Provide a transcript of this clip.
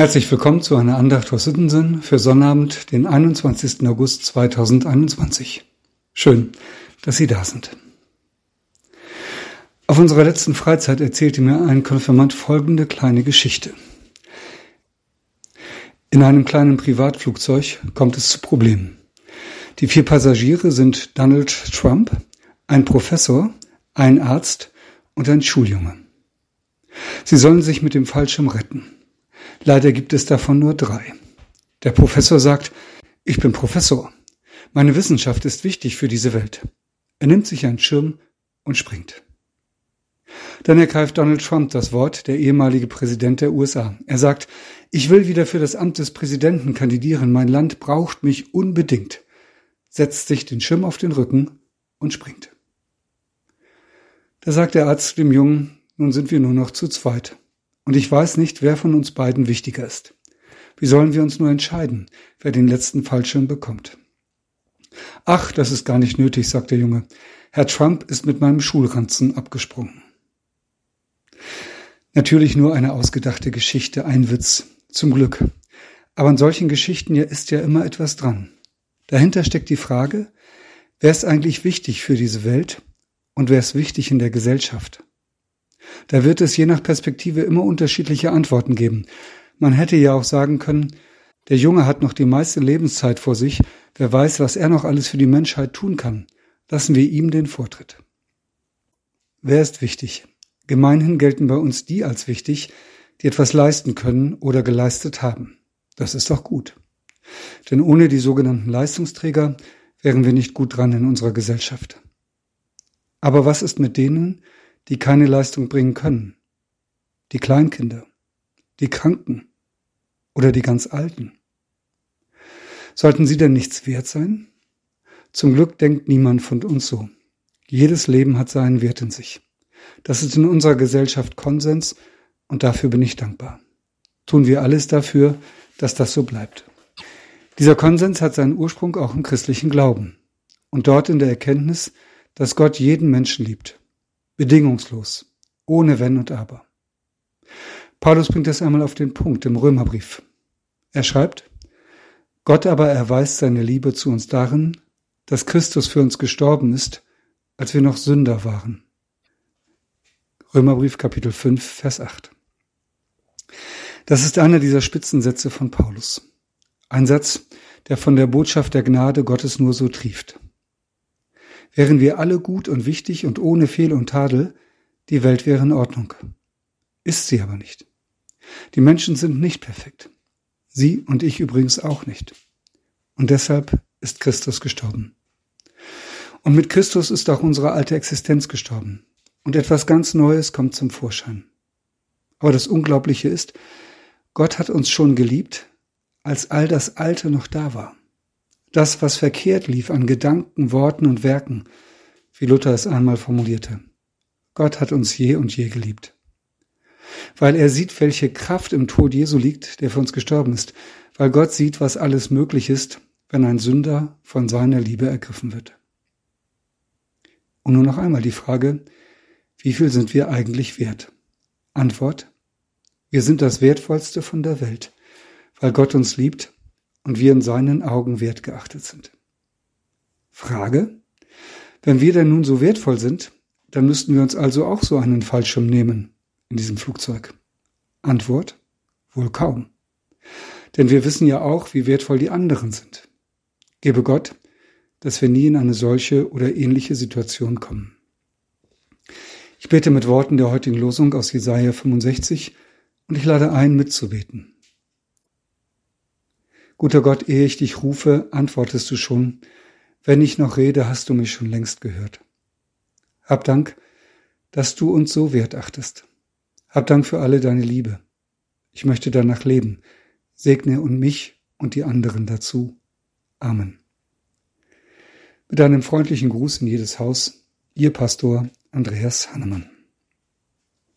Herzlich willkommen zu einer Andacht aus Sittensen für Sonnabend, den 21. August 2021. Schön, dass Sie da sind. Auf unserer letzten Freizeit erzählte mir ein Konfirmand folgende kleine Geschichte. In einem kleinen Privatflugzeug kommt es zu Problemen. Die vier Passagiere sind Donald Trump, ein Professor, ein Arzt und ein Schuljunge. Sie sollen sich mit dem Fallschirm retten. Leider gibt es davon nur drei. Der Professor sagt, ich bin Professor. Meine Wissenschaft ist wichtig für diese Welt. Er nimmt sich einen Schirm und springt. Dann ergreift Donald Trump das Wort, der ehemalige Präsident der USA. Er sagt, ich will wieder für das Amt des Präsidenten kandidieren. Mein Land braucht mich unbedingt. Setzt sich den Schirm auf den Rücken und springt. Da sagt der Arzt dem Jungen, nun sind wir nur noch zu zweit. Und ich weiß nicht, wer von uns beiden wichtiger ist. Wie sollen wir uns nur entscheiden, wer den letzten Fallschirm bekommt? Ach, das ist gar nicht nötig, sagt der Junge. Herr Trump ist mit meinem Schulranzen abgesprungen. Natürlich nur eine ausgedachte Geschichte, ein Witz. Zum Glück. Aber an solchen Geschichten ja ist ja immer etwas dran. Dahinter steckt die Frage, wer ist eigentlich wichtig für diese Welt und wer ist wichtig in der Gesellschaft? Da wird es je nach Perspektive immer unterschiedliche Antworten geben. Man hätte ja auch sagen können, der Junge hat noch die meiste Lebenszeit vor sich, wer weiß, was er noch alles für die Menschheit tun kann. Lassen wir ihm den Vortritt. Wer ist wichtig? Gemeinhin gelten bei uns die als wichtig, die etwas leisten können oder geleistet haben. Das ist doch gut. Denn ohne die sogenannten Leistungsträger wären wir nicht gut dran in unserer Gesellschaft. Aber was ist mit denen, die keine Leistung bringen können, die Kleinkinder, die Kranken oder die ganz Alten. Sollten sie denn nichts wert sein? Zum Glück denkt niemand von uns so. Jedes Leben hat seinen Wert in sich. Das ist in unserer Gesellschaft Konsens und dafür bin ich dankbar. Tun wir alles dafür, dass das so bleibt. Dieser Konsens hat seinen Ursprung auch im christlichen Glauben und dort in der Erkenntnis, dass Gott jeden Menschen liebt bedingungslos, ohne Wenn und Aber. Paulus bringt das einmal auf den Punkt im Römerbrief. Er schreibt, Gott aber erweist seine Liebe zu uns darin, dass Christus für uns gestorben ist, als wir noch Sünder waren. Römerbrief Kapitel 5, Vers 8. Das ist einer dieser Spitzensätze von Paulus. Ein Satz, der von der Botschaft der Gnade Gottes nur so trieft wären wir alle gut und wichtig und ohne Fehl und Tadel, die Welt wäre in Ordnung. Ist sie aber nicht. Die Menschen sind nicht perfekt. Sie und ich übrigens auch nicht. Und deshalb ist Christus gestorben. Und mit Christus ist auch unsere alte Existenz gestorben. Und etwas ganz Neues kommt zum Vorschein. Aber das Unglaubliche ist, Gott hat uns schon geliebt, als all das Alte noch da war das, was verkehrt lief an Gedanken, Worten und Werken, wie Luther es einmal formulierte. Gott hat uns je und je geliebt. Weil er sieht, welche Kraft im Tod Jesu liegt, der für uns gestorben ist, weil Gott sieht, was alles möglich ist, wenn ein Sünder von seiner Liebe ergriffen wird. Und nur noch einmal die Frage, wie viel sind wir eigentlich wert? Antwort, wir sind das Wertvollste von der Welt, weil Gott uns liebt und wir in seinen Augen wertgeachtet sind. Frage, wenn wir denn nun so wertvoll sind, dann müssten wir uns also auch so einen Fallschirm nehmen in diesem Flugzeug. Antwort, wohl kaum. Denn wir wissen ja auch, wie wertvoll die anderen sind. Gebe Gott, dass wir nie in eine solche oder ähnliche Situation kommen. Ich bete mit Worten der heutigen Losung aus Jesaja 65 und ich lade ein, mitzubeten. Guter Gott, ehe ich dich rufe, antwortest du schon. Wenn ich noch rede, hast du mich schon längst gehört. Hab Dank, dass du uns so wertachtest. Hab Dank für alle deine Liebe. Ich möchte danach leben. Segne und mich und die anderen dazu. Amen. Mit einem freundlichen Gruß in jedes Haus, Ihr Pastor Andreas Hannemann.